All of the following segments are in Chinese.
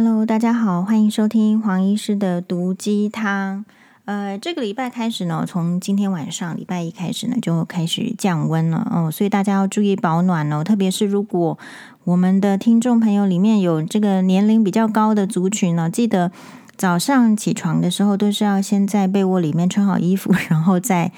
Hello，大家好，欢迎收听黄医师的毒鸡汤。呃，这个礼拜开始呢，从今天晚上礼拜一开始呢，就开始降温了哦，所以大家要注意保暖哦。特别是如果我们的听众朋友里面有这个年龄比较高的族群呢，记得早上起床的时候都是要先在被窝里面穿好衣服，然后再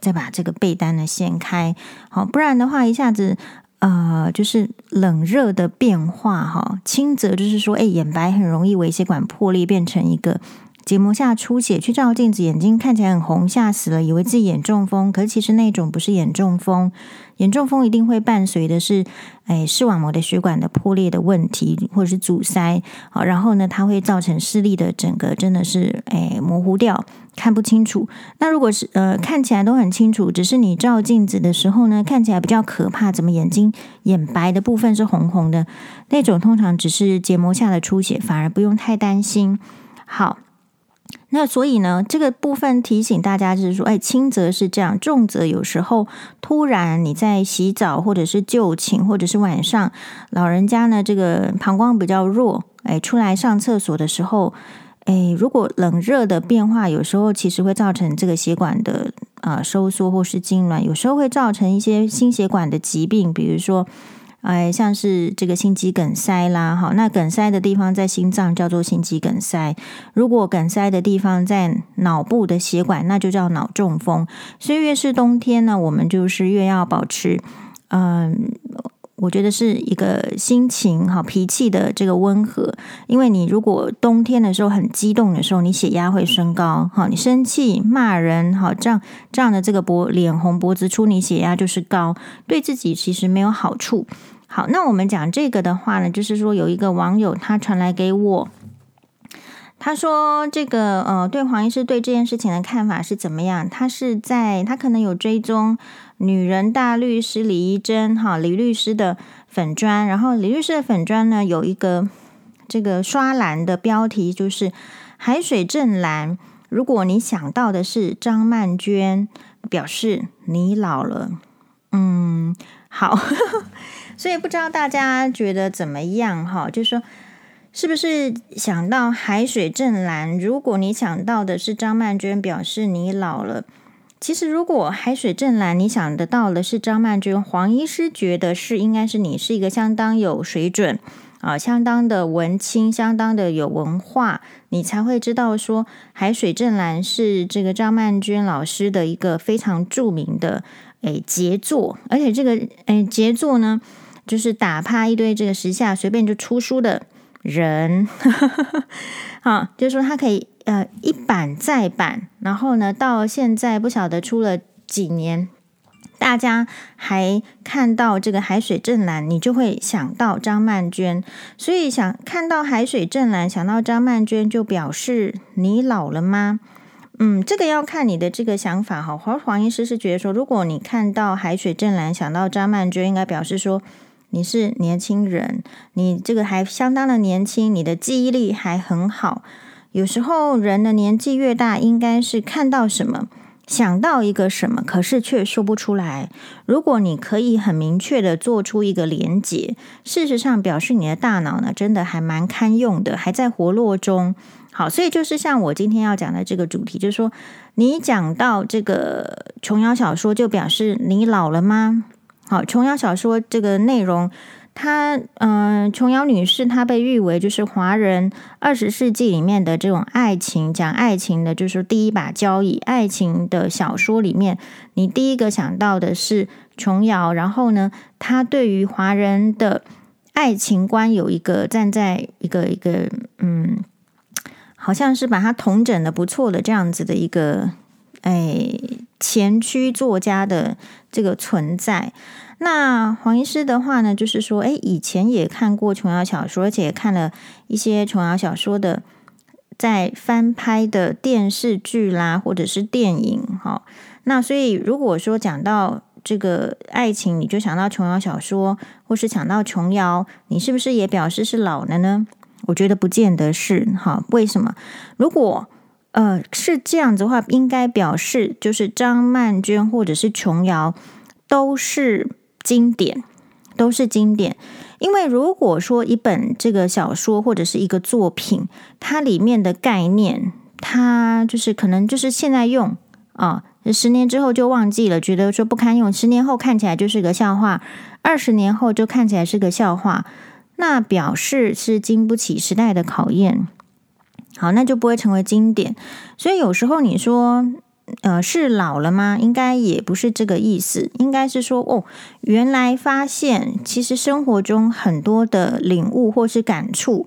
再把这个被单呢掀开，好，不然的话一下子。呃，就是冷热的变化哈，轻则就是说，哎，眼白很容易微血管破裂，变成一个结膜下出血，去照镜子，眼睛看起来很红，吓死了，以为自己眼中风，可是其实那种不是眼中风。眼中风一定会伴随的是，哎，视网膜的血管的破裂的问题，或者是阻塞，好，然后呢，它会造成视力的整个真的是，哎，模糊掉，看不清楚。那如果是呃看起来都很清楚，只是你照镜子的时候呢，看起来比较可怕，怎么眼睛眼白的部分是红红的，那种通常只是结膜下的出血，反而不用太担心。好。那所以呢，这个部分提醒大家就是说，哎，轻则是这样，重则有时候突然你在洗澡，或者是就寝，或者是晚上，老人家呢这个膀胱比较弱，哎，出来上厕所的时候，哎，如果冷热的变化，有时候其实会造成这个血管的啊、收缩或是痉挛，有时候会造成一些心血管的疾病，比如说。哎，像是这个心肌梗塞啦，好，那梗塞的地方在心脏叫做心肌梗塞。如果梗塞的地方在脑部的血管，那就叫脑中风。所以越是冬天呢，我们就是越要保持，嗯，我觉得是一个心情好、脾气的这个温和。因为你如果冬天的时候很激动的时候，你血压会升高，哈，你生气骂人，哈，这样这样的这个脖脸红脖子粗，你血压就是高，对自己其实没有好处。好，那我们讲这个的话呢，就是说有一个网友他传来给我，他说这个呃，对黄医师对这件事情的看法是怎么样？他是在他可能有追踪女人大律师李怡贞哈李律师的粉专，然后李律师的粉专呢有一个这个刷蓝的标题，就是海水正蓝。如果你想到的是张曼娟，表示你老了。嗯，好。所以不知道大家觉得怎么样哈？就是说，是不是想到海水正蓝？如果你想到的是张曼娟，表示你老了。其实，如果海水正蓝，你想得到的是张曼娟，黄医师觉得是应该是你是一个相当有水准啊，相当的文青，相当的有文化，你才会知道说海水正蓝是这个张曼娟老师的一个非常著名的诶杰作，而且这个诶杰作呢。就是打趴一堆这个时下随便就出书的人，好，就是说他可以呃一版再版，然后呢到现在不晓得出了几年，大家还看到这个海水正蓝，你就会想到张曼娟，所以想看到海水正蓝，想到张曼娟，就表示你老了吗？嗯，这个要看你的这个想法哈。黄黄医师是觉得说，如果你看到海水正蓝，想到张曼娟，应该表示说。你是年轻人，你这个还相当的年轻，你的记忆力还很好。有时候人的年纪越大，应该是看到什么，想到一个什么，可是却说不出来。如果你可以很明确的做出一个连结，事实上表示你的大脑呢，真的还蛮堪用的，还在活络中。好，所以就是像我今天要讲的这个主题，就是说，你讲到这个琼瑶小说，就表示你老了吗？好，琼瑶小说这个内容，她嗯，琼瑶女士她被誉为就是华人二十世纪里面的这种爱情讲爱情的，就是第一把交椅。爱情的小说里面，你第一个想到的是琼瑶，然后呢，她对于华人的爱情观有一个站在一个一个嗯，好像是把它统整的不错的这样子的一个哎前驱作家的这个存在。那黄医师的话呢，就是说，诶，以前也看过琼瑶小说，而且看了一些琼瑶小说的在翻拍的电视剧啦，或者是电影。哈，那所以如果说讲到这个爱情，你就想到琼瑶小说，或是想到琼瑶，你是不是也表示是老了呢？我觉得不见得是。哈，为什么？如果呃是这样子的话，应该表示就是张曼娟或者是琼瑶都是。经典都是经典，因为如果说一本这个小说或者是一个作品，它里面的概念，它就是可能就是现在用啊，十年之后就忘记了，觉得说不堪用，十年后看起来就是个笑话，二十年后就看起来是个笑话，那表示是经不起时代的考验。好，那就不会成为经典。所以有时候你说，呃，是老了吗？应该也不是这个意思，应该是说，哦，原来发现其实生活中很多的领悟或是感触，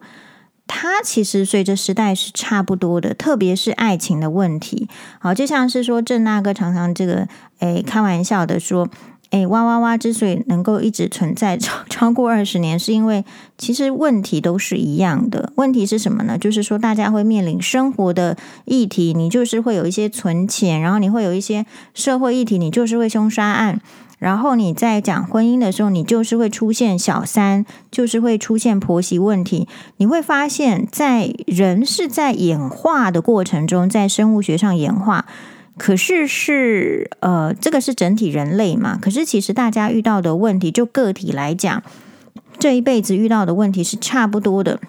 它其实随着时代是差不多的，特别是爱情的问题。好，就像是说郑大哥常常这个，诶，开玩笑的说。诶，哇哇哇！之所以能够一直存在超超过二十年，是因为其实问题都是一样的。问题是什么呢？就是说大家会面临生活的议题，你就是会有一些存钱，然后你会有一些社会议题，你就是会凶杀案。然后你在讲婚姻的时候，你就是会出现小三，就是会出现婆媳问题。你会发现在人是在演化的过程中，在生物学上演化。可是是呃，这个是整体人类嘛？可是其实大家遇到的问题，就个体来讲，这一辈子遇到的问题是差不多的。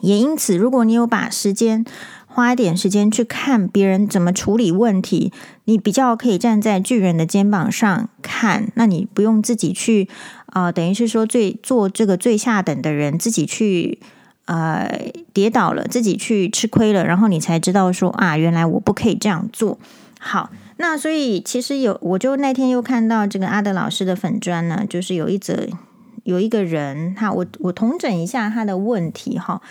也因此，如果你有把时间花一点时间去看别人怎么处理问题，你比较可以站在巨人的肩膀上看。那你不用自己去啊、等于是说最做这个最下等的人，自己去。呃，跌倒了，自己去吃亏了，然后你才知道说啊，原来我不可以这样做。好，那所以其实有，我就那天又看到这个阿德老师的粉砖呢，就是有一则有一个人，他我我统整一下他的问题哈。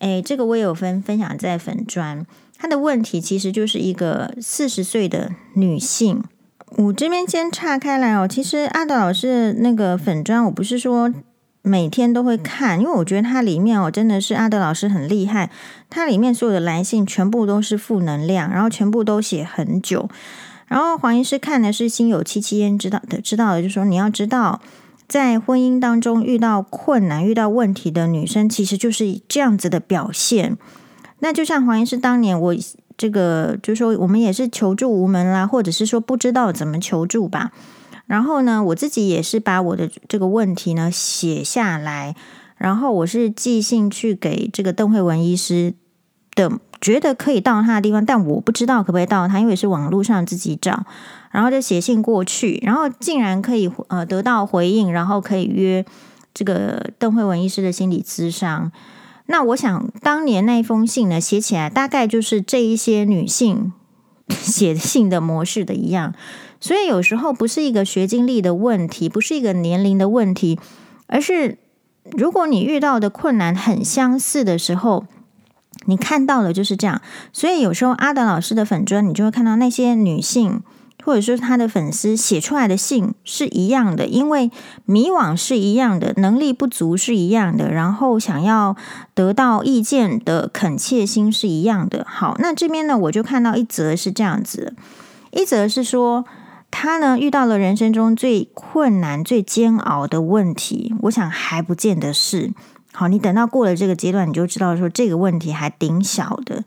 诶，这个我也有分分享在粉砖，他的问题其实就是一个四十岁的女性。我这边先岔开来哦，其实阿德老师那个粉砖，我不是说。每天都会看，因为我觉得它里面哦，真的是阿德老师很厉害。它里面所有的来信全部都是负能量，然后全部都写很久。然后黄医师看的是心有戚戚焉，知道的知道的，就是说你要知道，在婚姻当中遇到困难、遇到问题的女生，其实就是这样子的表现。那就像黄医师当年，我这个就是说，我们也是求助无门啦，或者是说不知道怎么求助吧。然后呢，我自己也是把我的这个问题呢写下来，然后我是寄信去给这个邓惠文医师的，觉得可以到他的地方，但我不知道可不可以到他，因为是网络上自己找，然后就写信过去，然后竟然可以呃得到回应，然后可以约这个邓惠文医师的心理咨商。那我想当年那封信呢写起来，大概就是这一些女性 写信的模式的一样。所以有时候不是一个学经历的问题，不是一个年龄的问题，而是如果你遇到的困难很相似的时候，你看到的就是这样。所以有时候阿德老师的粉砖，你就会看到那些女性，或者说他的粉丝写出来的信是一样的，因为迷惘是一样的，能力不足是一样的，然后想要得到意见的恳切心是一样的。好，那这边呢，我就看到一则是这样子，一则是说。他呢，遇到了人生中最困难、最煎熬的问题，我想还不见得是好。你等到过了这个阶段，你就知道说这个问题还挺小的。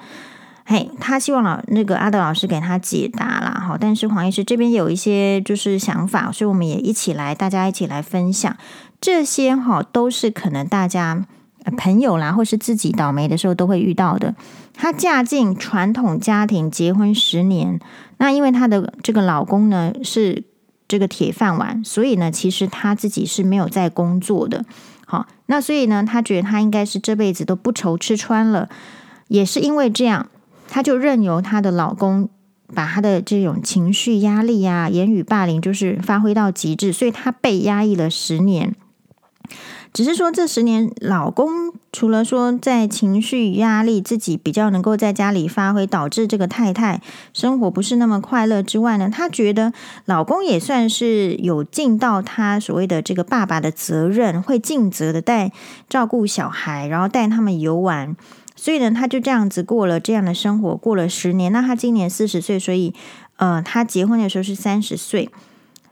嘿，他希望老那个阿德老师给他解答啦。好，但是黄医师这边有一些就是想法，所以我们也一起来，大家一起来分享这些哈，都是可能大家朋友啦，或是自己倒霉的时候都会遇到的。她嫁进传统家庭，结婚十年。那因为她的这个老公呢是这个铁饭碗，所以呢，其实她自己是没有在工作的。好，那所以呢，她觉得她应该是这辈子都不愁吃穿了。也是因为这样，她就任由她的老公把她的这种情绪压力啊、言语霸凌，就是发挥到极致，所以她被压抑了十年。只是说这十年，老公除了说在情绪压力自己比较能够在家里发挥，导致这个太太生活不是那么快乐之外呢，她觉得老公也算是有尽到他所谓的这个爸爸的责任，会尽责的带照顾小孩，然后带他们游玩，所以呢，他就这样子过了这样的生活，过了十年。那他今年四十岁，所以呃，他结婚的时候是三十岁。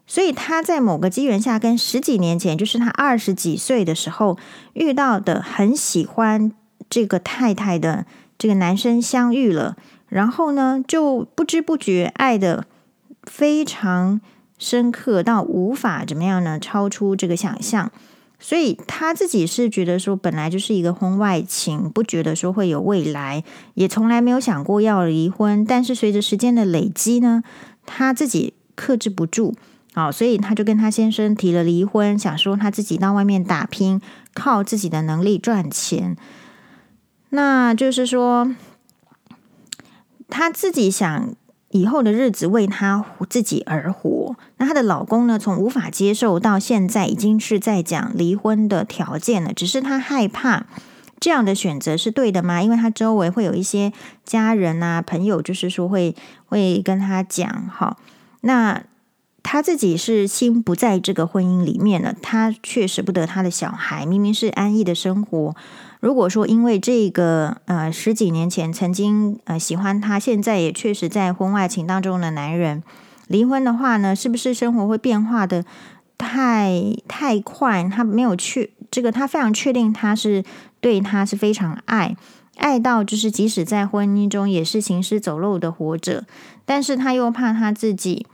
所以他在某个机缘下，跟十几年前，就是他二十几岁的时候遇到的很喜欢这个太太的这个男生相遇了，然后呢，就不知不觉爱得非常深刻到无法怎么样呢？超出这个想象。所以他自己是觉得说，本来就是一个婚外情，不觉得说会有未来，也从来没有想过要离婚。但是随着时间的累积呢，他自己克制不住，好，所以他就跟他先生提了离婚，想说他自己到外面打拼，靠自己的能力赚钱。那就是说，他自己想。以后的日子为她自己而活。那她的老公呢？从无法接受到现在，已经是在讲离婚的条件了。只是她害怕这样的选择是对的吗？因为她周围会有一些家人啊、朋友，就是说会会跟她讲，好，那她自己是心不在这个婚姻里面了。她却舍不得她的小孩，明明是安逸的生活。如果说因为这个呃十几年前曾经呃喜欢他，现在也确实在婚外情当中的男人离婚的话呢，是不是生活会变化的太太快？他没有确这个，他非常确定他是对他是非常爱爱到就是即使在婚姻中也是行尸走肉的活着，但是他又怕他自己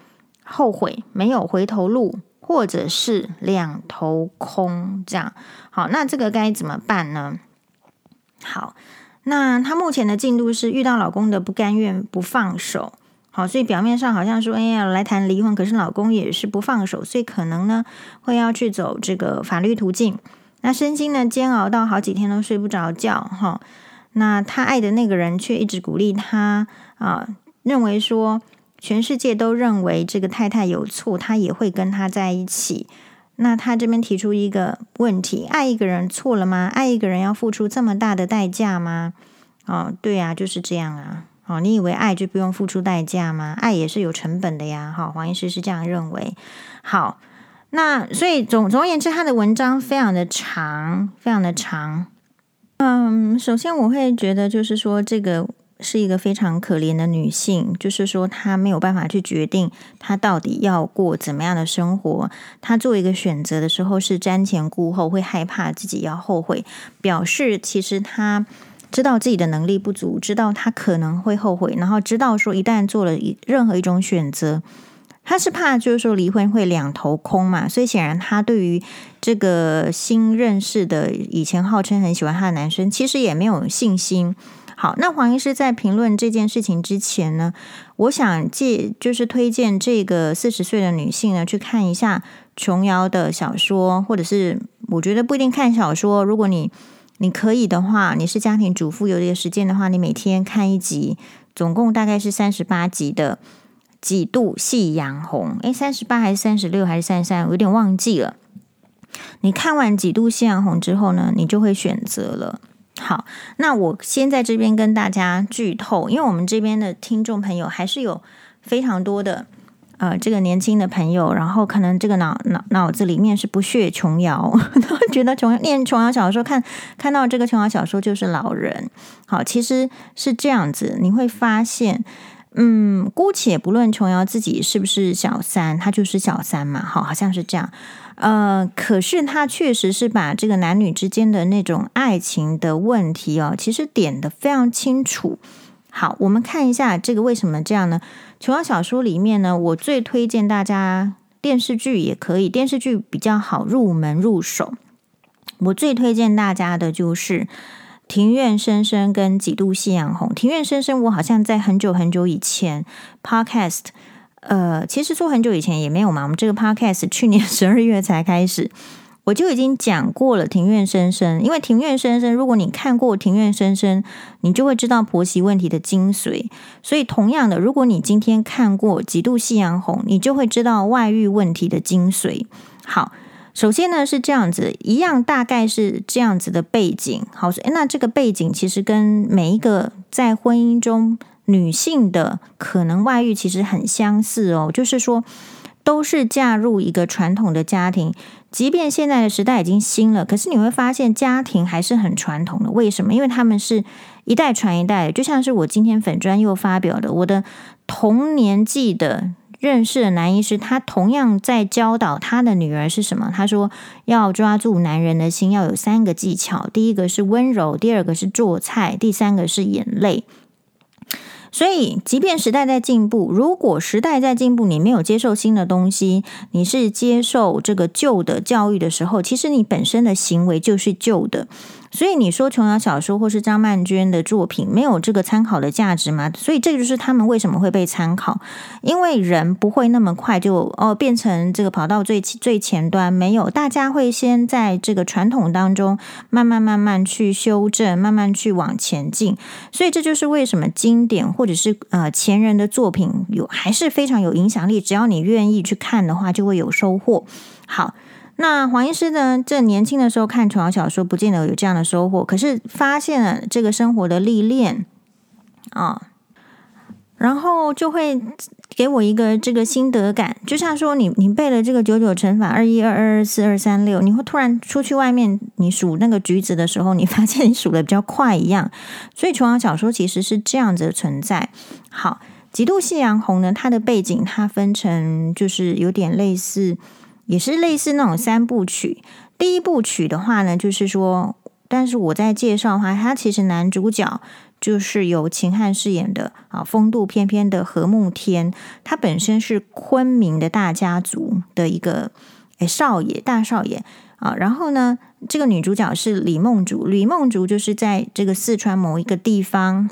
后悔没有回头路，或者是两头空这样。好，那这个该怎么办呢？好，那她目前的进度是遇到老公的不甘愿不放手，好，所以表面上好像说，哎呀，来谈离婚，可是老公也是不放手，所以可能呢会要去走这个法律途径。那身心呢煎熬到好几天都睡不着觉，哈，那她爱的那个人却一直鼓励她啊，认为说全世界都认为这个太太有错，他也会跟她在一起。那他这边提出一个问题：爱一个人错了吗？爱一个人要付出这么大的代价吗？哦，对呀，就是这样啊。哦，你以为爱就不用付出代价吗？爱也是有成本的呀。好，黄医师是这样认为。好，那所以总总而言之，他的文章非常的长，非常的长。嗯，首先我会觉得就是说这个。是一个非常可怜的女性，就是说她没有办法去决定她到底要过怎么样的生活。她做一个选择的时候是瞻前顾后，会害怕自己要后悔，表示其实她知道自己的能力不足，知道她可能会后悔，然后知道说一旦做了任何一种选择，她是怕就是说离婚会两头空嘛。所以显然她对于这个新认识的以前号称很喜欢她的男生，其实也没有信心。好，那黄医师在评论这件事情之前呢，我想借就是推荐这个四十岁的女性呢去看一下琼瑶的小说，或者是我觉得不一定看小说，如果你你可以的话，你是家庭主妇有这个时间的话，你每天看一集，总共大概是三十八集的《几度夕阳红》。诶，三十八还是三十六还是三十三？我有点忘记了。你看完《几度夕阳红》之后呢，你就会选择了。好，那我先在这边跟大家剧透，因为我们这边的听众朋友还是有非常多的呃，这个年轻的朋友，然后可能这个脑脑脑子里面是不屑琼瑶，都觉得琼念琼瑶小说，看看到这个琼瑶小说就是老人。好，其实是这样子，你会发现，嗯，姑且不论琼瑶自己是不是小三，她就是小三嘛，好，好像是这样。呃，可是他确实是把这个男女之间的那种爱情的问题哦，其实点得非常清楚。好，我们看一下这个为什么这样呢？琼瑶小说里面呢，我最推荐大家电视剧也可以，电视剧比较好入门入手。我最推荐大家的就是《庭院深深》跟《几度夕阳红》。《庭院深深》我好像在很久很久以前 Podcast。呃，其实说很久以前也没有嘛。我们这个 podcast 去年十二月才开始，我就已经讲过了《庭院深深》。因为《庭院深深》，如果你看过《庭院深深》，你就会知道婆媳问题的精髓。所以，同样的，如果你今天看过《几度夕阳红》，你就会知道外遇问题的精髓。好，首先呢是这样子，一样大概是这样子的背景。好，那这个背景其实跟每一个在婚姻中。女性的可能外遇其实很相似哦，就是说都是嫁入一个传统的家庭，即便现在的时代已经新了，可是你会发现家庭还是很传统的。为什么？因为他们是一代传一代，就像是我今天粉专又发表的，我的同年纪的认识的男医师，他同样在教导他的女儿是什么？他说要抓住男人的心，要有三个技巧，第一个是温柔，第二个是做菜，第三个是眼泪。所以，即便时代在进步，如果时代在进步，你没有接受新的东西，你是接受这个旧的教育的时候，其实你本身的行为就是旧的。所以你说琼瑶小说或是张曼娟的作品没有这个参考的价值吗？所以这就是他们为什么会被参考，因为人不会那么快就哦变成这个跑到最最前端，没有，大家会先在这个传统当中慢慢慢慢去修正，慢慢去往前进。所以这就是为什么经典或者是呃前人的作品有还是非常有影响力，只要你愿意去看的话，就会有收获。好。那黄医师呢？这年轻的时候看琼瑶小说，不见得有这样的收获。可是发现了这个生活的历练啊，然后就会给我一个这个心得感。就像说你，你背了这个九九乘法，二一二二二四二三六，你会突然出去外面，你数那个橘子的时候，你 发现你数的比较快一样。所以琼瑶小说其实是这样子存在。好，极度夕阳红呢？它的背景它分成就是有点类似。也是类似那种三部曲。第一部曲的话呢，就是说，但是我在介绍的话，他其实男主角就是由秦汉饰演的啊，风度翩翩的何慕天，他本身是昆明的大家族的一个诶少爷，大少爷啊。然后呢，这个女主角是李梦竹，李梦竹就是在这个四川某一个地方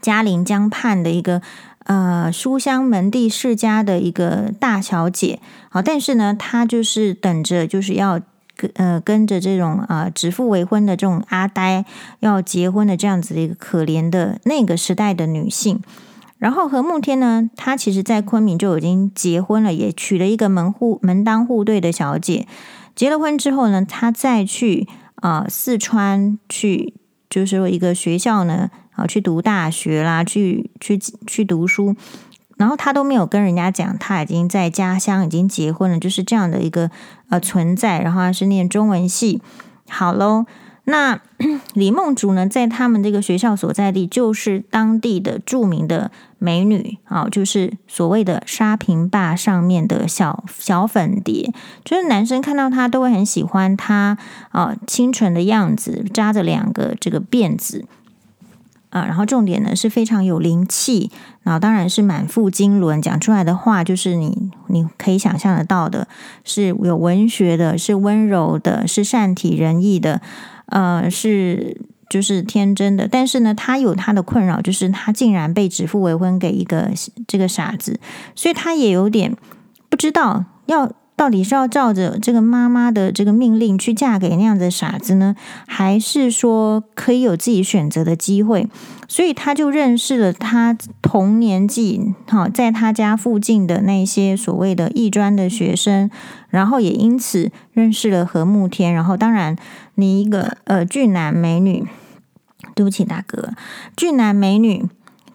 嘉陵江畔的一个。呃，书香门第世家的一个大小姐，好，但是呢，她就是等着，就是要跟呃跟着这种啊、指腹为婚的这种阿呆要结婚的这样子的一个可怜的那个时代的女性。然后何慕天呢，他其实在昆明就已经结婚了，也娶了一个门户门当户对的小姐。结了婚之后呢，他再去啊、呃、四川去，就是说一个学校呢。啊，去读大学啦，去去去读书，然后他都没有跟人家讲，他已经在家乡已经结婚了，就是这样的一个呃存在。然后他是念中文系，好喽。那 李梦竹呢，在他们这个学校所在地，就是当地的著名的美女啊，就是所谓的沙坪坝上面的小小粉蝶，就是男生看到她都会很喜欢她啊，清纯的样子，扎着两个这个辫子。啊，然后重点呢是非常有灵气，然后当然是满腹经纶，讲出来的话就是你你可以想象得到的，是有文学的，是温柔的，是善体人意的，呃，是就是天真的。但是呢，他有他的困扰，就是他竟然被指腹为婚给一个这个傻子，所以他也有点不知道要。到底是要照着这个妈妈的这个命令去嫁给那样的傻子呢，还是说可以有自己选择的机会？所以他就认识了他同年纪，哈，在他家附近的那些所谓的艺专的学生，然后也因此认识了何慕天。然后，当然，你一个呃俊男美女，对不起大哥，俊男美女。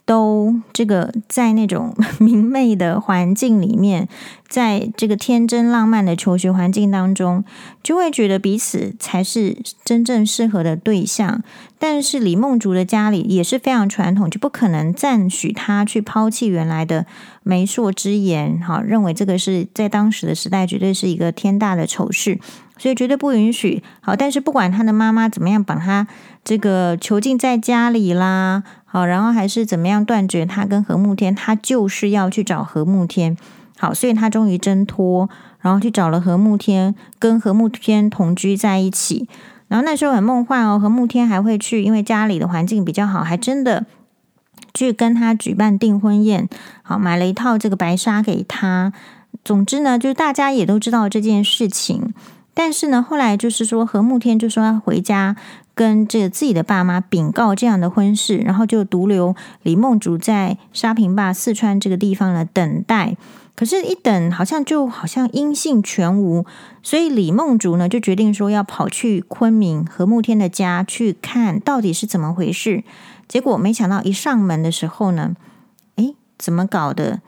都这个在那种 明媚的环境里面，在这个天真浪漫的求学环境当中，就会觉得彼此才是真正适合的对象。但是李梦竹的家里也是非常传统，就不可能赞许他去抛弃原来的媒妁之言，哈，认为这个是在当时的时代绝对是一个天大的丑事，所以绝对不允许。好，但是不管他的妈妈怎么样把他这个囚禁在家里啦。好，然后还是怎么样断绝他跟何慕天，他就是要去找何慕天。好，所以他终于挣脱，然后去找了何慕天，跟何慕天同居在一起。然后那时候很梦幻哦，何慕天还会去，因为家里的环境比较好，还真的去跟他举办订婚宴。好，买了一套这个白纱给他。总之呢，就是大家也都知道这件事情。但是呢，后来就是说何慕天就说要回家。跟这个自己的爸妈禀告这样的婚事，然后就独留李梦竹在沙坪坝四川这个地方呢等待。可是，一等好像就好像音信全无，所以李梦竹呢就决定说要跑去昆明何慕天的家去看到底是怎么回事。结果没想到一上门的时候呢，诶，怎么搞的？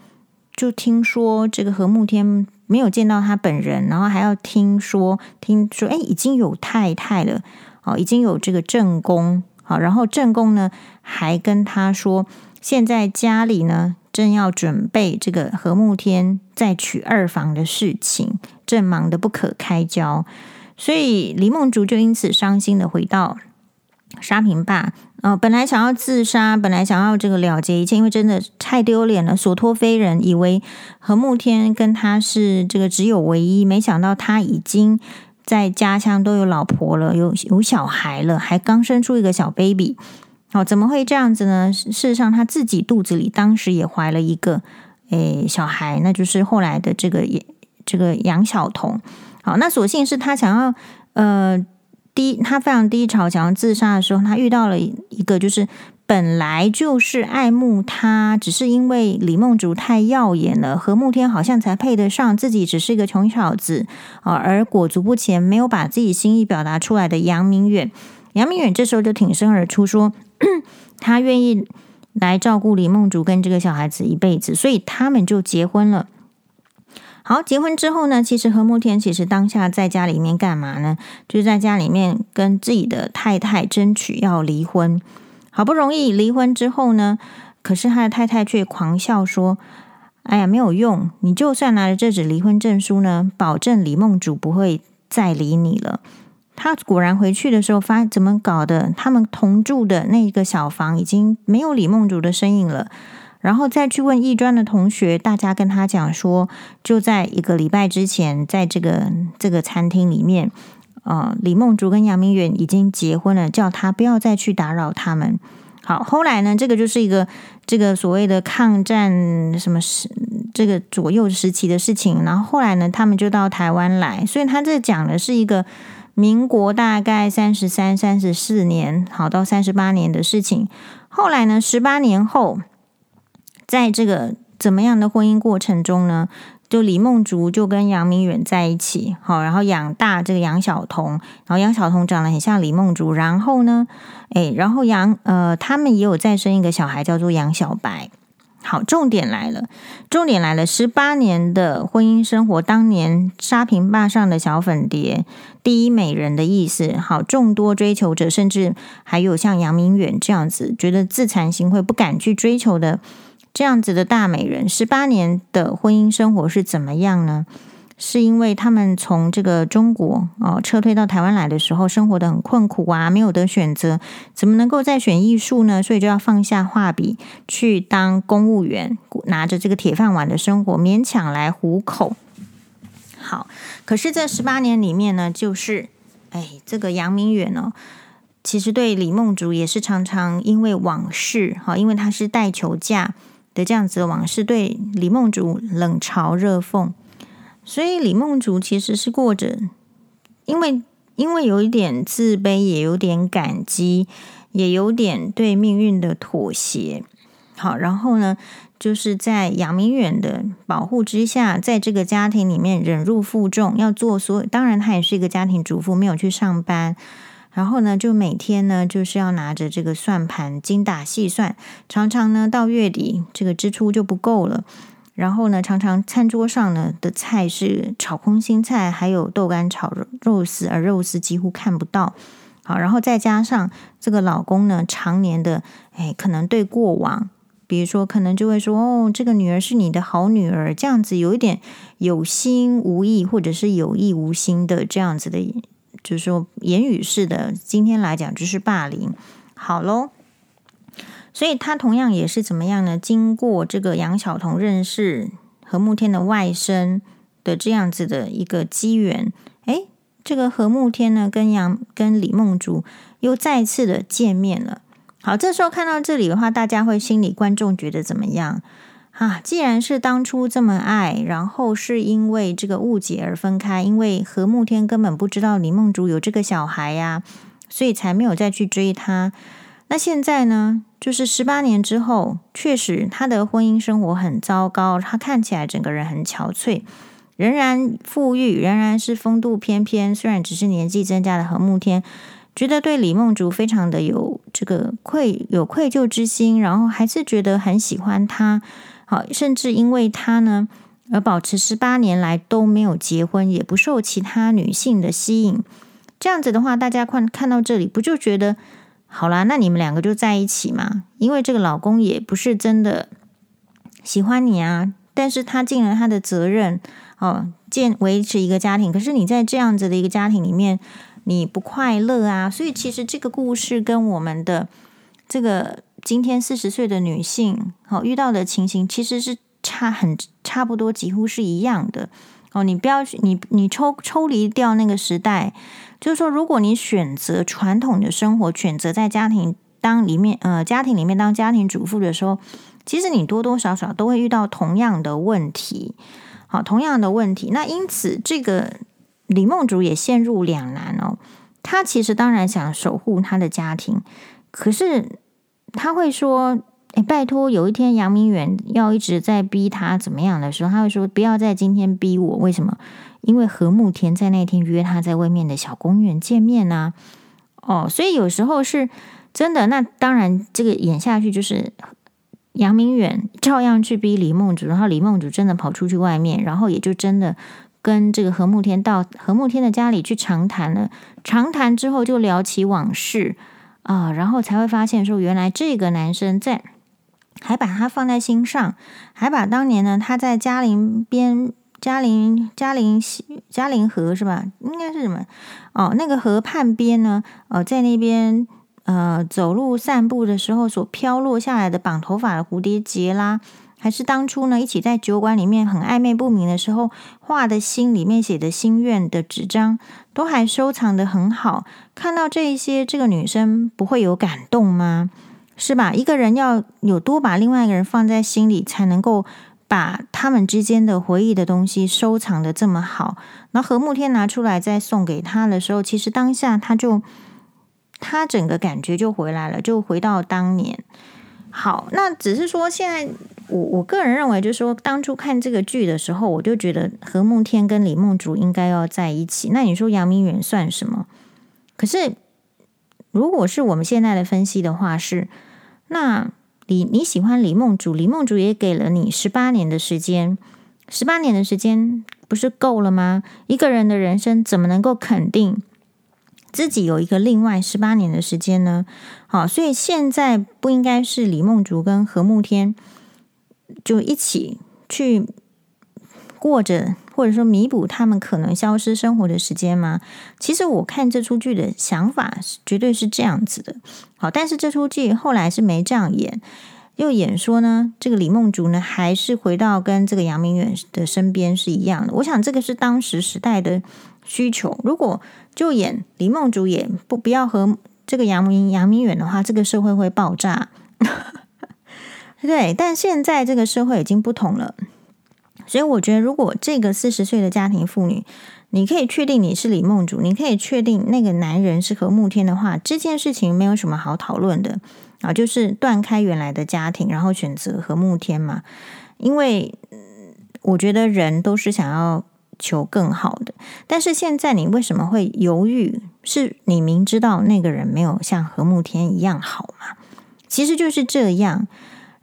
就听说这个何慕天没有见到他本人，然后还要听说听说，诶，已经有太太了。哦，已经有这个正宫，好，然后正宫呢还跟他说，现在家里呢正要准备这个何慕天再娶二房的事情，正忙得不可开交，所以李梦竹就因此伤心的回到沙坪坝，哦，本来想要自杀，本来想要这个了结一切，因为真的太丢脸了，所托非人，以为何慕天跟他是这个只有唯一，没想到他已经在家乡都有老婆了，有有小孩了，还刚生出一个小 baby，哦，怎么会这样子呢？事实上，他自己肚子里当时也怀了一个诶小孩，那就是后来的这个这个杨晓彤。好，那所幸是他想要呃。低，他非常低潮，想要自杀的时候，他遇到了一个，就是本来就是爱慕他，只是因为李梦竹太耀眼了，何慕天好像才配得上自己，只是一个穷小子啊，而裹足不前，没有把自己心意表达出来的杨明远。杨明远这时候就挺身而出，说 他愿意来照顾李梦竹跟这个小孩子一辈子，所以他们就结婚了。好，结婚之后呢，其实何慕天其实当下在家里面干嘛呢？就是在家里面跟自己的太太争取要离婚。好不容易离婚之后呢，可是他的太太却狂笑说：“哎呀，没有用！你就算拿着这纸离婚证书呢，保证李梦竹不会再理你了。”他果然回去的时候，发怎么搞的？他们同住的那个小房已经没有李梦竹的身影了。然后再去问艺专的同学，大家跟他讲说，就在一个礼拜之前，在这个这个餐厅里面，呃，李梦竹跟杨明远已经结婚了，叫他不要再去打扰他们。好，后来呢，这个就是一个这个所谓的抗战什么时这个左右时期的事情。然后后来呢，他们就到台湾来，所以他这讲的是一个民国大概三十三、三十四年，好到三十八年的事情。后来呢，十八年后。在这个怎么样的婚姻过程中呢？就李梦竹就跟杨明远在一起，好，然后养大这个杨晓彤，然后杨晓彤长得很像李梦竹，然后呢，哎，然后杨呃，他们也有再生一个小孩，叫做杨小白。好，重点来了，重点来了，十八年的婚姻生活，当年沙坪坝上的小粉蝶，第一美人的意思。好，众多追求者，甚至还有像杨明远这样子，觉得自惭形秽，不敢去追求的。这样子的大美人，十八年的婚姻生活是怎么样呢？是因为他们从这个中国哦撤退到台湾来的时候，生活的很困苦啊，没有得选择，怎么能够再选艺术呢？所以就要放下画笔，去当公务员，拿着这个铁饭碗的生活，勉强来糊口。好，可是这十八年里面呢，就是哎，这个杨明远哦，其实对李梦竹也是常常因为往事，哈，因为他是带球架。的这样子的往事，对李梦竹冷嘲热讽，所以李梦竹其实是过着，因为因为有一点自卑，也有点感激，也有点对命运的妥协。好，然后呢，就是在杨明远的保护之下，在这个家庭里面忍辱负重，要做所有。当然，他也是一个家庭主妇，没有去上班。然后呢，就每天呢，就是要拿着这个算盘精打细算，常常呢到月底这个支出就不够了。然后呢，常常餐桌上呢的菜是炒空心菜，还有豆干炒肉肉丝，而肉丝几乎看不到。好，然后再加上这个老公呢，常年的哎，可能对过往，比如说可能就会说哦，这个女儿是你的好女儿，这样子有一点有心无意，或者是有意无心的这样子的。就是说，言语式的，今天来讲就是霸凌。好喽，所以他同样也是怎么样呢？经过这个杨晓彤认识何慕天的外甥的这样子的一个机缘，诶，这个何慕天呢，跟杨跟李梦竹又再次的见面了。好，这时候看到这里的话，大家会心里观众觉得怎么样？啊，既然是当初这么爱，然后是因为这个误解而分开，因为何慕天根本不知道李梦竹有这个小孩呀，所以才没有再去追她。那现在呢，就是十八年之后，确实他的婚姻生活很糟糕，他看起来整个人很憔悴，仍然富裕，仍然是风度翩翩。虽然只是年纪增加的何慕天，觉得对李梦竹非常的有这个愧有愧疚之心，然后还是觉得很喜欢他。好，甚至因为他呢，而保持十八年来都没有结婚，也不受其他女性的吸引。这样子的话，大家看看到这里，不就觉得好啦？那你们两个就在一起嘛？因为这个老公也不是真的喜欢你啊，但是他尽了他的责任，哦，建维持一个家庭。可是你在这样子的一个家庭里面，你不快乐啊。所以其实这个故事跟我们的这个今天四十岁的女性好遇到的情形，其实是差很差不多，几乎是一样的哦。你不要去你你抽抽离掉那个时代，就是说，如果你选择传统的生活，选择在家庭当里面呃家庭里面当家庭主妇的时候。其实你多多少少都会遇到同样的问题，好，同样的问题。那因此，这个李梦竹也陷入两难哦。她其实当然想守护她的家庭，可是他会说：“哎，拜托，有一天杨明远要一直在逼他怎么样的时候，他会说：‘不要在今天逼我。’为什么？因为何慕天在那天约他在外面的小公园见面呢。哦，所以有时候是真的。那当然，这个演下去就是。”杨明远照样去逼李梦竹，然后李梦竹真的跑出去外面，然后也就真的跟这个何慕天到何慕天的家里去长谈了。长谈之后就聊起往事啊，然后才会发现说，原来这个男生在还把他放在心上，还把当年呢他在嘉陵边嘉陵嘉陵嘉陵河是吧？应该是什么？哦，那个河畔边呢？哦，在那边。呃，走路散步的时候所飘落下来的绑头发的蝴蝶结啦，还是当初呢一起在酒馆里面很暧昧不明的时候画的心里面写的心愿的纸张，都还收藏得很好。看到这一些，这个女生不会有感动吗？是吧？一个人要有多把另外一个人放在心里，才能够把他们之间的回忆的东西收藏得这么好。那何慕天拿出来再送给他的时候，其实当下他就。他整个感觉就回来了，就回到当年。好，那只是说，现在我我个人认为，就是说，当初看这个剧的时候，我就觉得何梦天跟李梦竹应该要在一起。那你说杨明远算什么？可是，如果是我们现在的分析的话，是那李你喜欢李梦竹，李梦竹也给了你十八年的时间，十八年的时间不是够了吗？一个人的人生怎么能够肯定？自己有一个另外十八年的时间呢，好，所以现在不应该是李梦竹跟何慕天就一起去过着，或者说弥补他们可能消失生活的时间吗？其实我看这出剧的想法是绝对是这样子的，好，但是这出剧后来是没这样演，又演说呢，这个李梦竹呢还是回到跟这个杨明远的身边是一样的。我想这个是当时时代的需求，如果。就演李梦竹也不不要和这个杨明杨明远的话，这个社会会爆炸。对，但现在这个社会已经不同了，所以我觉得，如果这个四十岁的家庭妇女，你可以确定你是李梦竹，你可以确定那个男人是何慕天的话，这件事情没有什么好讨论的啊，就是断开原来的家庭，然后选择何慕天嘛。因为我觉得人都是想要。求更好的，但是现在你为什么会犹豫？是你明知道那个人没有像何慕天一样好吗？其实就是这样。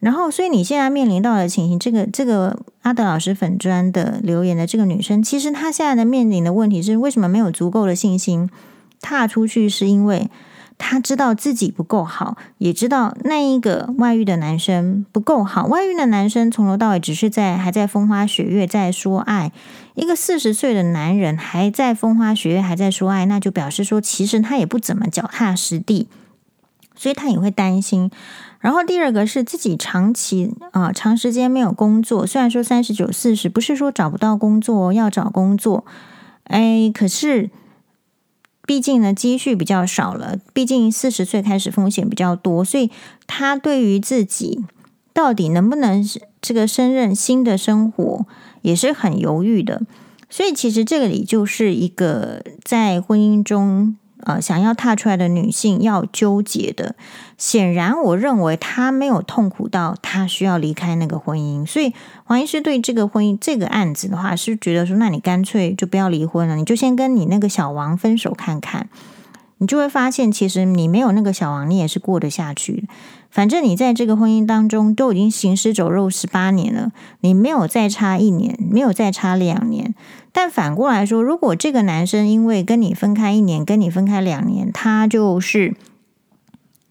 然后，所以你现在面临到的情形，这个这个阿德老师粉砖的留言的这个女生，其实她现在的面临的问题是，为什么没有足够的信心踏出去？是因为。他知道自己不够好，也知道那一个外遇的男生不够好。外遇的男生从头到尾只是在还在风花雪月在说爱，一个四十岁的男人还在风花雪月还在说爱，那就表示说其实他也不怎么脚踏实地，所以他也会担心。然后第二个是自己长期啊、长时间没有工作，虽然说三十九四十不是说找不到工作，要找工作，哎，可是。毕竟呢，积蓄比较少了。毕竟四十岁开始风险比较多，所以他对于自己到底能不能这个胜任新的生活也是很犹豫的。所以其实这个里就是一个在婚姻中。呃，想要踏出来的女性要纠结的，显然我认为她没有痛苦到她需要离开那个婚姻，所以黄医师对这个婚姻这个案子的话，是觉得说，那你干脆就不要离婚了，你就先跟你那个小王分手看看，你就会发现，其实你没有那个小王，你也是过得下去。反正你在这个婚姻当中都已经行尸走肉十八年了，你没有再差一年，没有再差两年。但反过来说，如果这个男生因为跟你分开一年，跟你分开两年，他就是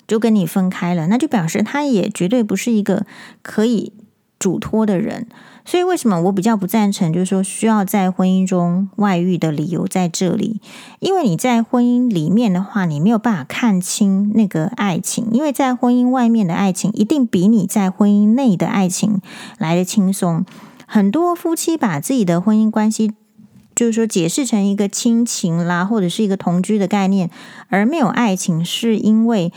就跟你分开了，那就表示他也绝对不是一个可以嘱托的人。所以为什么我比较不赞成，就是说需要在婚姻中外遇的理由在这里？因为你在婚姻里面的话，你没有办法看清那个爱情，因为在婚姻外面的爱情一定比你在婚姻内的爱情来得轻松。很多夫妻把自己的婚姻关系，就是说解释成一个亲情啦，或者是一个同居的概念，而没有爱情，是因为。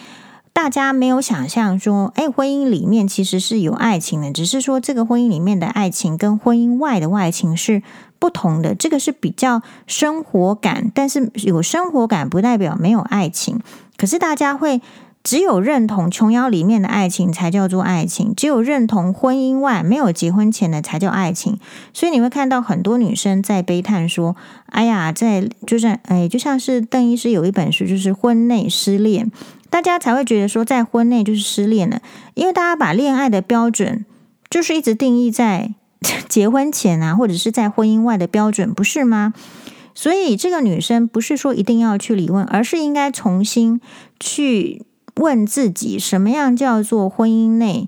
大家没有想象说，哎，婚姻里面其实是有爱情的，只是说这个婚姻里面的爱情跟婚姻外的爱情是不同的。这个是比较生活感，但是有生活感不代表没有爱情。可是大家会只有认同琼瑶里面的爱情才叫做爱情，只有认同婚姻外没有结婚前的才叫爱情。所以你会看到很多女生在悲叹说：“哎呀，在就是哎，就像是邓医师有一本书，就是婚内失恋。”大家才会觉得说，在婚内就是失恋了，因为大家把恋爱的标准就是一直定义在 结婚前啊，或者是在婚姻外的标准，不是吗？所以这个女生不是说一定要去离婚，而是应该重新去问自己，什么样叫做婚姻内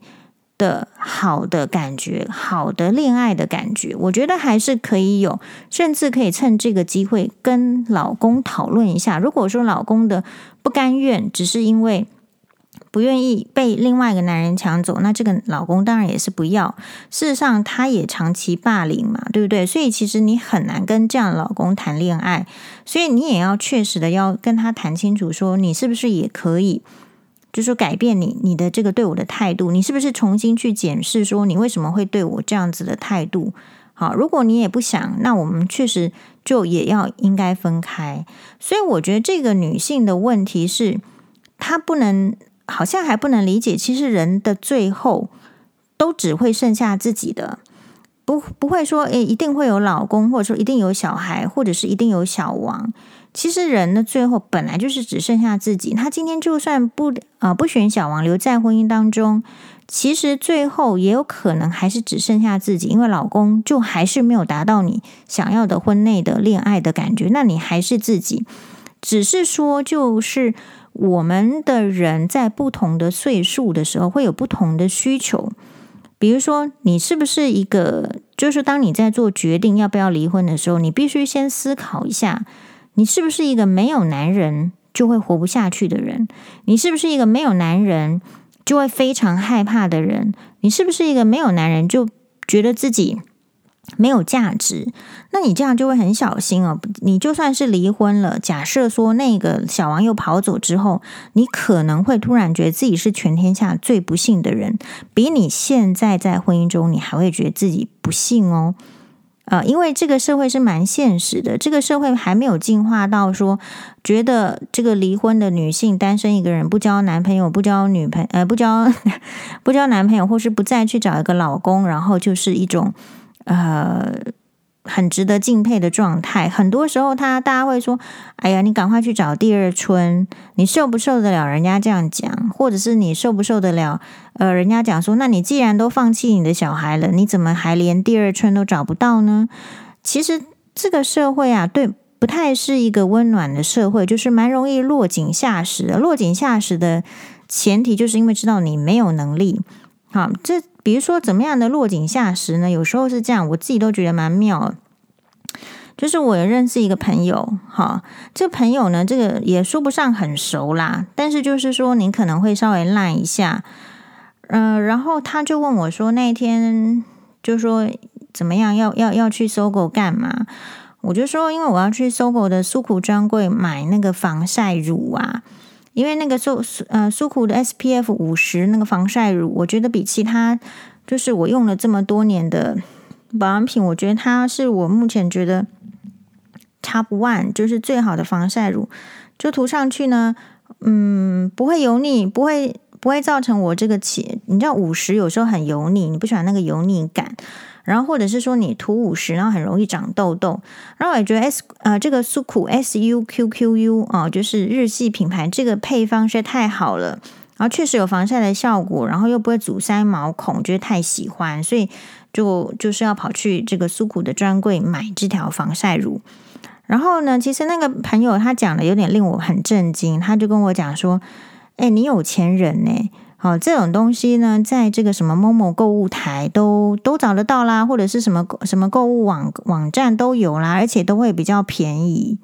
的好的感觉，好的恋爱的感觉，我觉得还是可以有，甚至可以趁这个机会跟老公讨论一下。如果说老公的不甘愿，只是因为不愿意被另外一个男人抢走，那这个老公当然也是不要。事实上，他也长期霸凌嘛，对不对？所以其实你很难跟这样的老公谈恋爱，所以你也要确实的要跟他谈清楚，说你是不是也可以。就是，改变你你的这个对我的态度，你是不是重新去检视说你为什么会对我这样子的态度？好，如果你也不想，那我们确实就也要应该分开。所以我觉得这个女性的问题是，她不能好像还不能理解，其实人的最后都只会剩下自己的，不不会说诶，一定会有老公，或者说一定有小孩，或者是一定有小王。其实人的最后本来就是只剩下自己。他今天就算不啊、不选小王留在婚姻当中，其实最后也有可能还是只剩下自己，因为老公就还是没有达到你想要的婚内的恋爱的感觉，那你还是自己。只是说，就是我们的人在不同的岁数的时候会有不同的需求。比如说，你是不是一个，就是当你在做决定要不要离婚的时候，你必须先思考一下。你是不是一个没有男人就会活不下去的人？你是不是一个没有男人就会非常害怕的人？你是不是一个没有男人就觉得自己没有价值？那你这样就会很小心哦。你就算是离婚了，假设说那个小王又跑走之后，你可能会突然觉得自己是全天下最不幸的人，比你现在在婚姻中你还会觉得自己不幸哦。呃，因为这个社会是蛮现实的，这个社会还没有进化到说，觉得这个离婚的女性单身一个人不交男朋友、不交女朋，呃，不交 不交男朋友，或是不再去找一个老公，然后就是一种呃。很值得敬佩的状态。很多时候，他大家会说：“哎呀，你赶快去找第二春，你受不受得了人家这样讲？或者是你受不受得了？呃，人家讲说，那你既然都放弃你的小孩了，你怎么还连第二春都找不到呢？”其实这个社会啊，对，不太是一个温暖的社会，就是蛮容易落井下石的。落井下石的前提，就是因为知道你没有能力。好，这。比如说，怎么样的落井下石呢？有时候是这样，我自己都觉得蛮妙。就是我认识一个朋友，哈，这朋友呢，这个也说不上很熟啦，但是就是说，你可能会稍微烂一下，嗯、然后他就问我说，那一天就说怎么样，要要要去搜狗干嘛？我就说，因为我要去 SOGO 的苏苦专柜买那个防晒乳啊。因为那个苏苏呃苏苦的 SPF 五十那个防晒乳，我觉得比其他就是我用了这么多年的保养品，我觉得它是我目前觉得 Top One，就是最好的防晒乳。就涂上去呢，嗯，不会油腻，不会不会造成我这个起，你知道五十有时候很油腻，你不喜欢那个油腻感。然后或者是说你涂五十，然后很容易长痘痘。然后我也觉得 S 呃这个苏苦 S U Q Q U 啊、就是日系品牌，这个配方实在太好了。然后确实有防晒的效果，然后又不会阻塞毛孔，觉得太喜欢，所以就就是要跑去这个苏苦的专柜买这条防晒乳。然后呢，其实那个朋友他讲的有点令我很震惊，他就跟我讲说：“哎，你有钱人呢？好，这种东西呢，在这个什么某某购物台都都找得到啦，或者是什么什么购物网网站都有啦，而且都会比较便宜。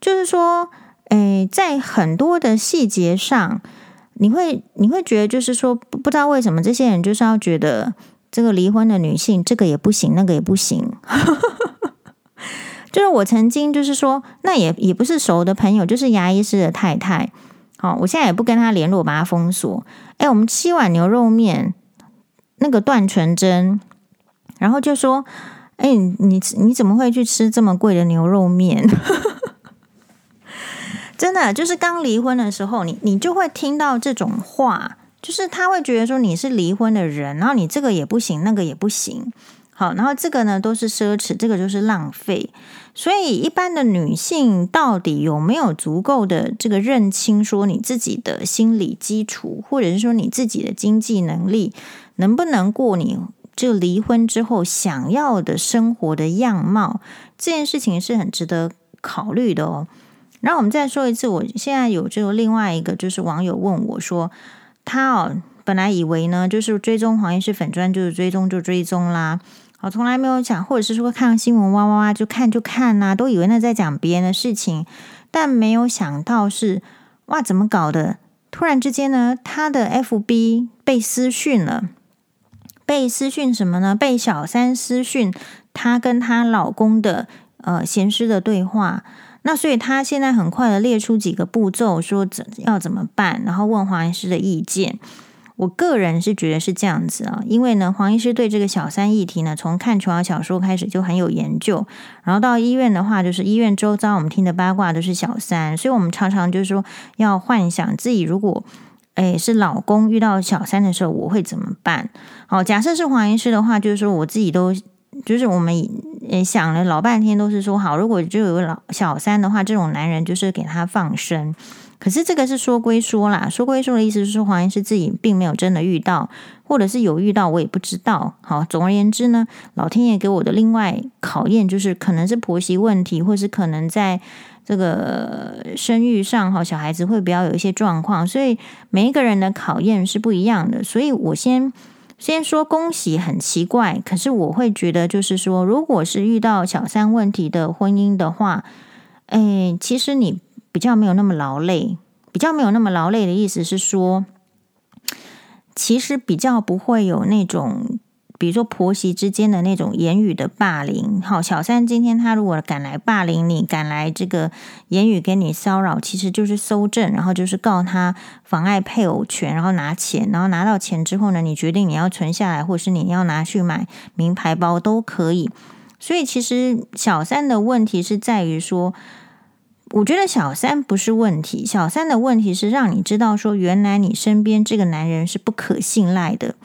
就是说，诶，在很多的细节上，你会你会觉得，就是说，不知道为什么这些人就是要觉得这个离婚的女性这个也不行，那个也不行。就是我曾经就是说，那也也不是熟的朋友，就是牙医师的太太。好，我现在也不跟他联络，把他封锁。哎，我们七碗牛肉面，那个断纯真，然后就说：“哎，你你怎么会去吃这么贵的牛肉面？” 真的，就是刚离婚的时候，你你就会听到这种话，就是他会觉得说你是离婚的人，然后你这个也不行，那个也不行。好，然后这个呢都是奢侈，这个就是浪费。所以，一般的女性到底有没有足够的这个认清，说你自己的心理基础，或者是说你自己的经济能力，能不能过你这离婚之后想要的生活的样貌？这件事情是很值得考虑的哦。然后我们再说一次，我现在有这个另外一个，就是网友问我说，他哦本来以为呢，就是追踪黄医师粉专，就是追踪就追踪啦。我从来没有讲，或者是说看新闻哇哇哇就看就看呐、啊，都以为那在讲别人的事情，但没有想到是哇，怎么搞的？突然之间呢，他的 FB 被私讯了，被私讯什么呢？被小三私讯她跟她老公的呃闲适的对话。那所以她现在很快的列出几个步骤，说怎要怎么办，然后问黄医师的意见。我个人是觉得是这样子啊，因为呢，黄医师对这个小三议题呢，从看琼瑶小说开始就很有研究，然后到医院的话，就是医院周遭我们听的八卦都是小三，所以我们常常就是说要幻想自己如果诶是老公遇到小三的时候，我会怎么办？好，假设是黄医师的话，就是说我自己都就是我们也想了老半天，都是说好，如果就有老小三的话，这种男人就是给他放生。可是这个是说归说啦，说归说的意思是说黄医师自己并没有真的遇到，或者是有遇到我也不知道。好，总而言之呢，老天爷给我的另外考验就是可能是婆媳问题，或是可能在这个生育上哈，小孩子会比较有一些状况，所以每一个人的考验是不一样的。所以我先先说恭喜，很奇怪，可是我会觉得就是说，如果是遇到小三问题的婚姻的话，哎，其实你。比较没有那么劳累，比较没有那么劳累的意思是说，其实比较不会有那种，比如说婆媳之间的那种言语的霸凌。好，小三今天他如果敢来霸凌你，敢来这个言语给你骚扰，其实就是搜证，然后就是告他妨碍配偶权，然后拿钱，然后拿到钱之后呢，你决定你要存下来，或是你要拿去买名牌包都可以。所以其实小三的问题是在于说。我觉得小三不是问题，小三的问题是让你知道说，原来你身边这个男人是不可信赖的，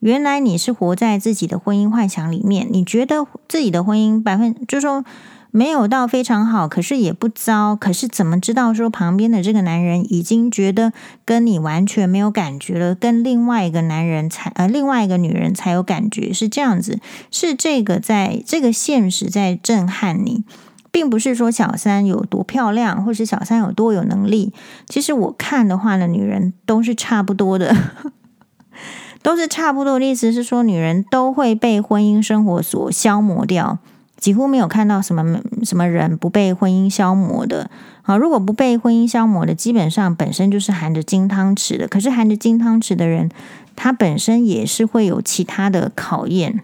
原来你是活在自己的婚姻幻想里面，你觉得自己的婚姻百分就说没有到非常好，可是也不糟，可是怎么知道说旁边的这个男人已经觉得跟你完全没有感觉了，跟另外一个男人才呃另外一个女人才有感觉，是这样子，是这个在这个现实在震撼你。并不是说小三有多漂亮，或是小三有多有能力。其实我看的话呢，女人都是差不多的，都是差不多的意思是说，女人都会被婚姻生活所消磨掉，几乎没有看到什么什么人不被婚姻消磨的。好，如果不被婚姻消磨的，基本上本身就是含着金汤匙的。可是含着金汤匙的人，他本身也是会有其他的考验。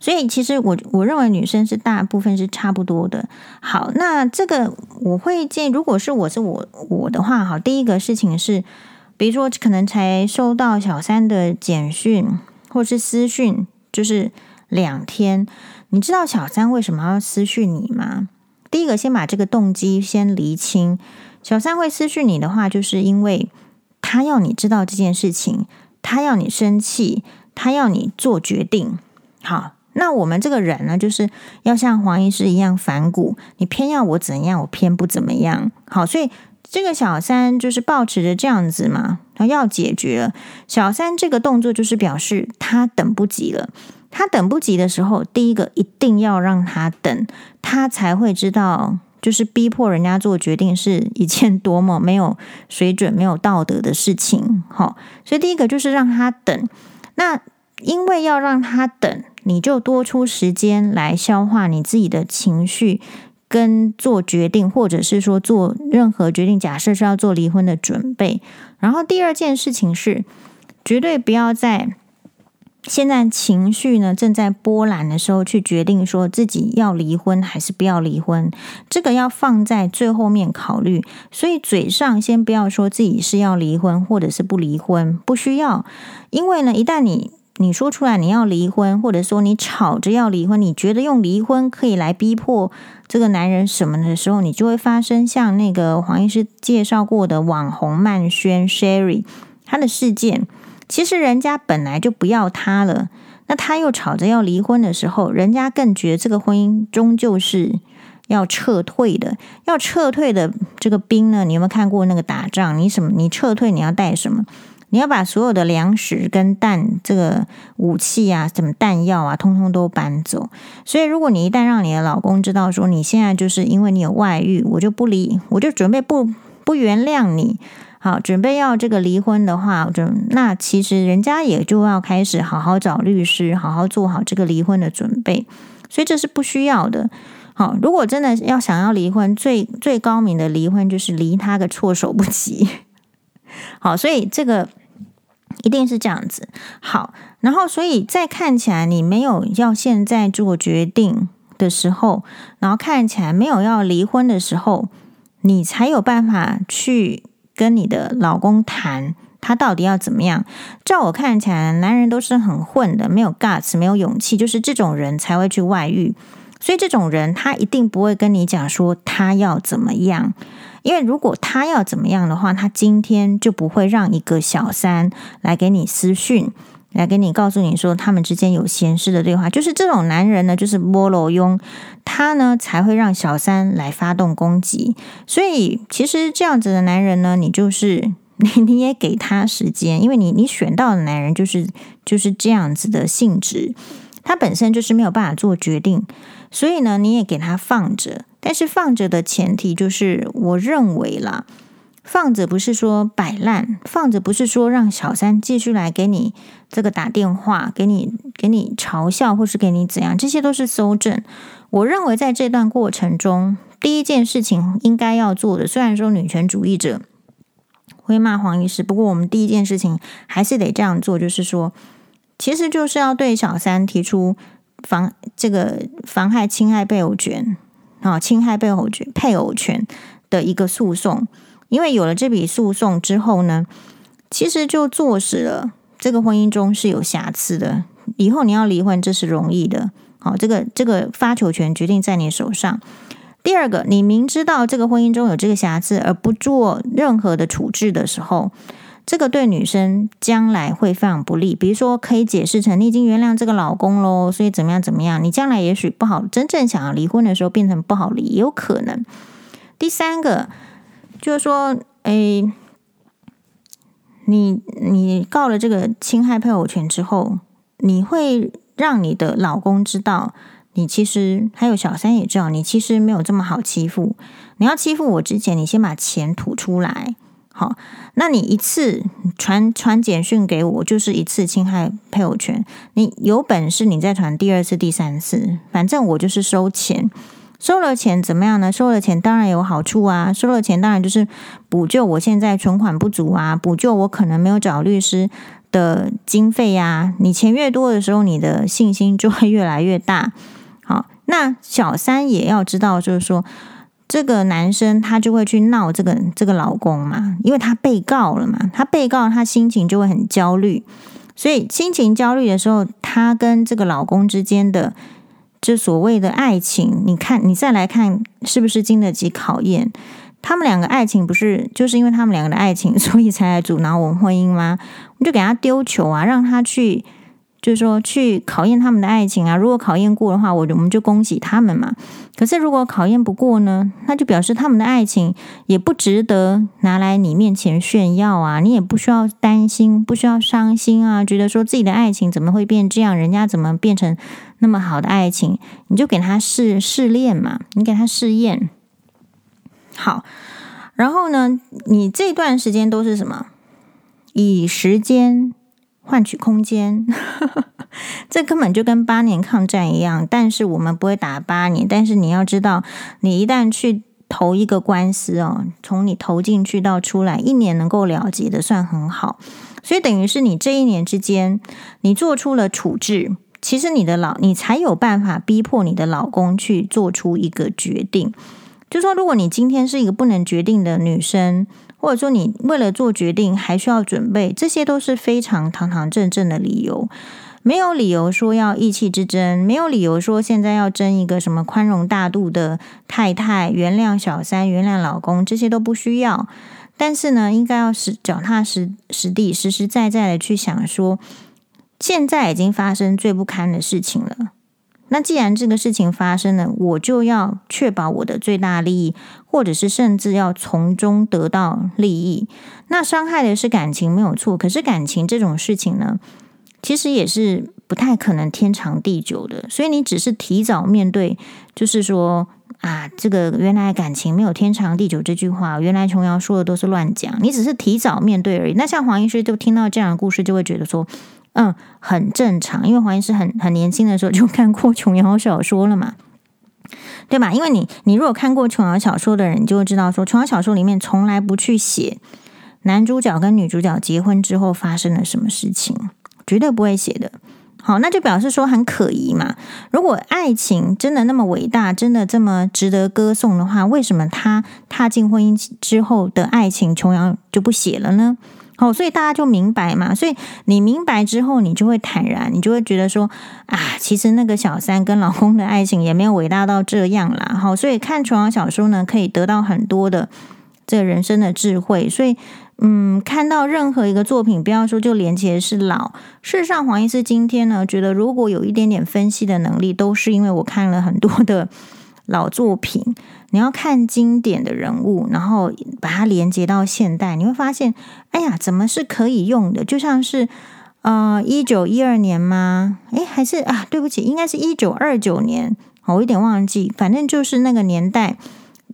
所以，其实我我认为女生是大部分是差不多的。好，那这个我会建议，如果是我是我我的话，好，第一个事情是，比如说可能才收到小三的简讯或是私讯，就是两天，你知道小三为什么要私讯你吗？第一个，先把这个动机先厘清。小三会私讯你的话，就是因为他要你知道这件事情，他要你生气，他要你做决定。好。那我们这个人呢，就是要像黄医师一样反骨，你偏要我怎样，我偏不怎么样。好，所以这个小三就是抱持着这样子嘛，他要解决。小三这个动作就是表示他等不及了。他等不及的时候，第一个一定要让他等，他才会知道就是逼迫人家做决定是一件多么没有水准、没有道德的事情。好，所以第一个就是让他等。那因为要让他等，你就多出时间来消化你自己的情绪，跟做决定，或者是说做任何决定。假设是要做离婚的准备。然后第二件事情是，绝对不要在。现在情绪呢正在波澜的时候，去决定说自己要离婚还是不要离婚，这个要放在最后面考虑。所以嘴上先不要说自己是要离婚或者是不离婚，不需要。因为呢，一旦你你说出来你要离婚，或者说你吵着要离婚，你觉得用离婚可以来逼迫这个男人什么的时候，你就会发生像那个黄医师介绍过的网红曼轩 Sherry 他的事件。其实人家本来就不要他了，那他又吵着要离婚的时候，人家更觉得这个婚姻终究是要撤退的。要撤退的这个兵呢，你有没有看过那个打仗？你什么？你撤退你要带什么？你要把所有的粮食跟弹这个武器啊，什么弹药啊，通通都搬走。所以，如果你一旦让你的老公知道说你现在就是因为你有外遇，我就不离，我就准备不不原谅你。好，准备要这个离婚的话，就那其实人家也就要开始好好找律师，好好做好这个离婚的准备，所以这是不需要的。好，如果真的要想要离婚，最最高明的离婚就是离他个措手不及。好，所以这个一定是这样子。好，然后所以在看起来你没有要现在做决定的时候，然后看起来没有要离婚的时候，你才有办法去。跟你的老公谈，他到底要怎么样？照我看起来，男人都是很混的，没有 guts，没有勇气，就是这种人才会去外遇。所以这种人他一定不会跟你讲说他要怎么样，因为如果他要怎么样的话，他今天就不会让一个小三来给你私讯，来给你告诉你说他们之间有闲事的对话。就是这种男人呢，就是摸罗庸，他呢才会让小三来发动攻击。所以其实这样子的男人呢，你就是 你你也给他时间，因为你你选到的男人就是就是这样子的性质，他本身就是没有办法做决定，所以呢你也给他放着。但是放着的前提就是，我认为啦。放着不是说摆烂，放着不是说让小三继续来给你这个打电话，给你给你嘲笑，或是给你怎样，这些都是搜证。我认为在这段过程中，第一件事情应该要做的，虽然说女权主义者会骂黄医师，不过我们第一件事情还是得这样做，就是说，其实就是要对小三提出妨这个妨害侵害配偶权啊，侵害配偶权配偶权的一个诉讼。因为有了这笔诉讼之后呢，其实就坐实了这个婚姻中是有瑕疵的。以后你要离婚，这是容易的。好，这个这个发球权决定在你手上。第二个，你明知道这个婚姻中有这个瑕疵而不做任何的处置的时候，这个对女生将来会非常不利。比如说，可以解释成你已经原谅这个老公喽，所以怎么样怎么样，你将来也许不好，真正想要离婚的时候变成不好离，也有可能。第三个。就是说，诶，你你告了这个侵害配偶权之后，你会让你的老公知道，你其实还有小三也知道，你其实没有这么好欺负。你要欺负我之前，你先把钱吐出来。好，那你一次传传简讯给我，就是一次侵害配偶权。你有本事，你再传第二次、第三次，反正我就是收钱。收了钱怎么样呢？收了钱当然有好处啊！收了钱当然就是补救我现在存款不足啊，补救我可能没有找律师的经费呀。你钱越多的时候，你的信心就会越来越大。好，那小三也要知道，就是说这个男生他就会去闹这个这个老公嘛，因为他被告了嘛，他被告他心情就会很焦虑，所以心情焦虑的时候，他跟这个老公之间的。这所谓的爱情，你看，你再来看，是不是经得起考验？他们两个爱情不是就是因为他们两个的爱情，所以才来阻挠我们婚姻吗？我们就给他丢球啊，让他去。就是说，去考验他们的爱情啊！如果考验过的话，我我们就恭喜他们嘛。可是如果考验不过呢，那就表示他们的爱情也不值得拿来你面前炫耀啊！你也不需要担心，不需要伤心啊！觉得说自己的爱情怎么会变这样？人家怎么变成那么好的爱情？你就给他试试炼嘛，你给他试验。好，然后呢，你这段时间都是什么？以时间换取空间，这根本就跟八年抗战一样。但是我们不会打八年，但是你要知道，你一旦去投一个官司哦，从你投进去到出来，一年能够了结的算很好。所以等于是你这一年之间，你做出了处置，其实你的老你才有办法逼迫你的老公去做出一个决定。就说如果你今天是一个不能决定的女生。或者说，你为了做决定还需要准备，这些都是非常堂堂正正的理由，没有理由说要意气之争，没有理由说现在要争一个什么宽容大度的太太，原谅小三，原谅老公，这些都不需要。但是呢，应该要实脚踏实实地、实实在在的去想说，现在已经发生最不堪的事情了。那既然这个事情发生了，我就要确保我的最大利益，或者是甚至要从中得到利益。那伤害的是感情没有错，可是感情这种事情呢，其实也是不太可能天长地久的。所以你只是提早面对，就是说啊，这个原来感情没有天长地久这句话，原来琼瑶说的都是乱讲。你只是提早面对而已。那像黄医师就听到这样的故事，就会觉得说。嗯，很正常，因为黄医师很很年轻的时候就看过琼瑶小说了嘛，对吧？因为你你如果看过琼瑶小说的人，就会知道说，琼瑶小说里面从来不去写男主角跟女主角结婚之后发生了什么事情，绝对不会写的。好，那就表示说很可疑嘛。如果爱情真的那么伟大，真的这么值得歌颂的话，为什么他踏进婚姻之后的爱情，琼瑶就不写了呢？哦，所以大家就明白嘛。所以你明白之后，你就会坦然，你就会觉得说啊，其实那个小三跟老公的爱情也没有伟大到这样啦。好，所以看琼瑶小说呢，可以得到很多的这个人生的智慧。所以，嗯，看到任何一个作品，不要说就连结是老。事实上，黄医师今天呢，觉得如果有一点点分析的能力，都是因为我看了很多的老作品。你要看经典的人物，然后把它连接到现代，你会发现，哎呀，怎么是可以用的？就像是，呃，一九一二年吗？哎，还是啊，对不起，应该是一九二九年，我有点忘记。反正就是那个年代，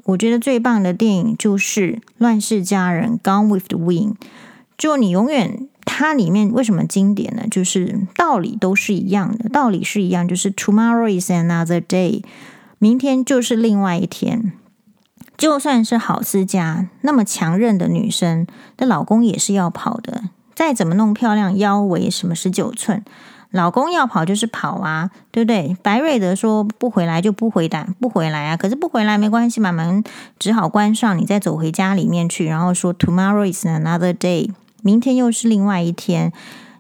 我觉得最棒的电影就是《乱世佳人》（Gone with the Wind）。就你永远，它里面为什么经典呢？就是道理都是一样的，道理是一样，就是 Tomorrow is another day。明天就是另外一天，就算是郝思嘉那么强韧的女生，的老公也是要跑的。再怎么弄漂亮，腰围什么十九寸，老公要跑就是跑啊，对不对？白瑞德说不回来就不回答，不回来啊。可是不回来没关系嘛，门只好关上，你再走回家里面去，然后说 Tomorrow is another day，明天又是另外一天。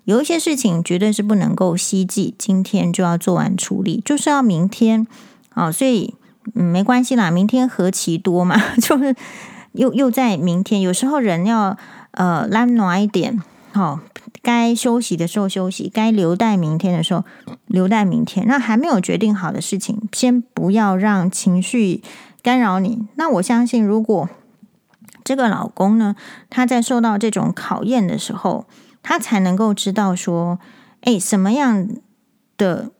有一些事情绝对是不能够希冀，今天就要做完处理，就是要明天。哦，所以嗯，没关系啦，明天何其多嘛，就是又又在明天。有时候人要呃拉暖一点，哦，该休息的时候休息，该留待明天的时候留待明天。那还没有决定好的事情，先不要让情绪干扰你。那我相信，如果这个老公呢，他在受到这种考验的时候，他才能够知道说，哎，什么样的。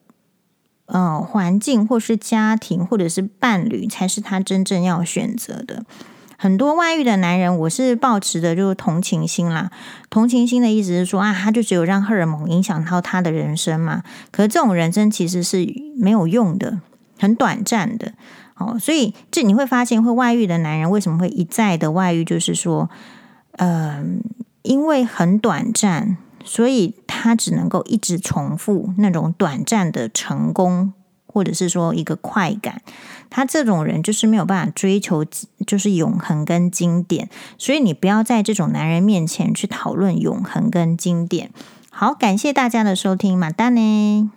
呃，环境或是家庭或者是伴侣，才是他真正要选择的。很多外遇的男人，我是抱持的就是同情心啦。同情心的意思是说啊，他就只有让荷尔蒙影响到他的人生嘛。可是这种人生其实是没有用的，很短暂的。哦，所以这你会发现，会外遇的男人为什么会一再的外遇？就是说，嗯、因为很短暂。所以他只能够一直重复那种短暂的成功，或者是说一个快感。他这种人就是没有办法追求，就是永恒跟经典。所以你不要在这种男人面前去讨论永恒跟经典。好，感谢大家的收听，马丹呢。